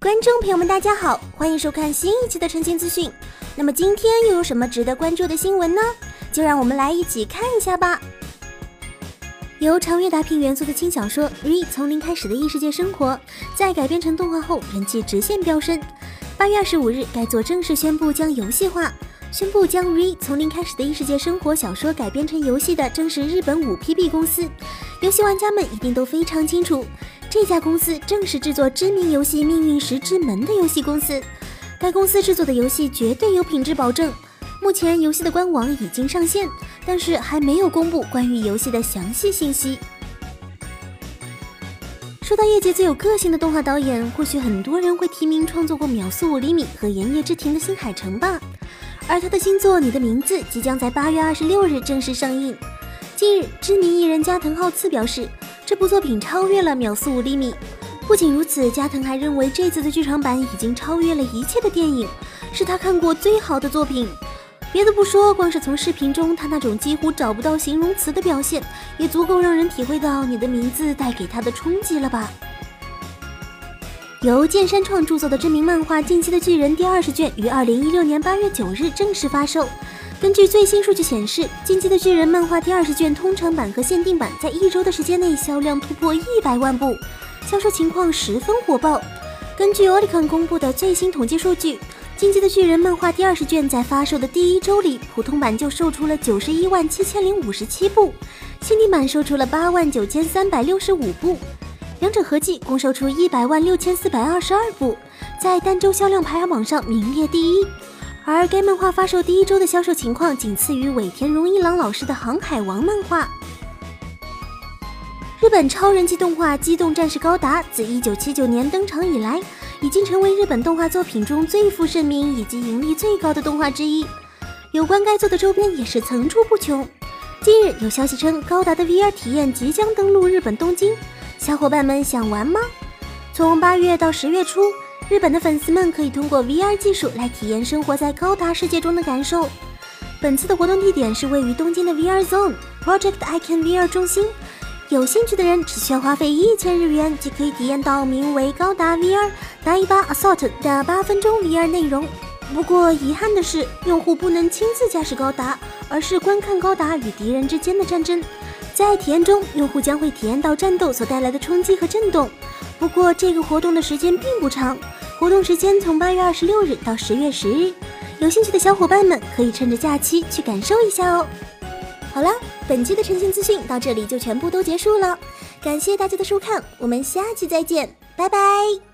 观众朋友们，大家好，欢迎收看新一期的澄清资讯。那么今天又有什么值得关注的新闻呢？就让我们来一起看一下吧。由长月达平元素的轻小说《Re 从零开始的异世界生活》在改编成动画后，人气直线飙升。八月二十五日，该作正式宣布将游戏化。宣布将《Re 从零开始的异世界生活》小说改编成游戏的，正是日本五 PB 公司。游戏玩家们一定都非常清楚。这家公司正是制作知名游戏《命运石之门》的游戏公司，该公司制作的游戏绝对有品质保证。目前游戏的官网已经上线，但是还没有公布关于游戏的详细信息。说到业界最有个性的动画导演，或许很多人会提名创作过《秒速五厘米》和《炎夜之庭》的新海诚吧。而他的新作《你的名字》即将在八月二十六日正式上映。近日，知名艺人加藤浩次表示。这部作品超越了《秒速五厘米》，不仅如此，加藤还认为这次的剧场版已经超越了一切的电影，是他看过最好的作品。别的不说，光是从视频中他那种几乎找不到形容词的表现，也足够让人体会到你的名字带给他的冲击了吧？由剑山创著作的知名漫画《进击的巨人》第二十卷于二零一六年八月九日正式发售。根据最新数据显示，《进击的巨人》漫画第二十卷通常版和限定版在一周的时间内销量突破一百万部，销售情况十分火爆。根据 Oricon 公布的最新统计数据，《进击的巨人》漫画第二十卷在发售的第一周里，普通版就售出了九十一万七千零五十七部，限定版售出了八万九千三百六十五部，两者合计共售出一百万六千四百二十二部，在单周销量排行榜上名列第一。而该漫画发售第一周的销售情况仅次于尾田荣一郎老师的《航海王》漫画。日本超人气动画《机动战士高达》自1979年登场以来，已经成为日本动画作品中最负盛名以及盈利最高的动画之一。有关该作的周边也是层出不穷。近日有消息称，高达的 VR 体验即将登陆日本东京，小伙伴们想玩吗？从八月到十月初。日本的粉丝们可以通过 VR 技术来体验生活在高达世界中的感受。本次的活动地点是位于东京的 VR Zone Project Icon VR 中心。有兴趣的人只需要花费一千日元，即可以体验到名为高达 VR 达伊巴 Assault 的八分钟 VR 内容。不过遗憾的是，用户不能亲自驾驶高达，而是观看高达与敌人之间的战争。在体验中，用户将会体验到战斗所带来的冲击和震动。不过这个活动的时间并不长。活动时间从八月二十六日到十月十日，有兴趣的小伙伴们可以趁着假期去感受一下哦。好了，本期的晨星资讯到这里就全部都结束了，感谢大家的收看，我们下期再见，拜拜。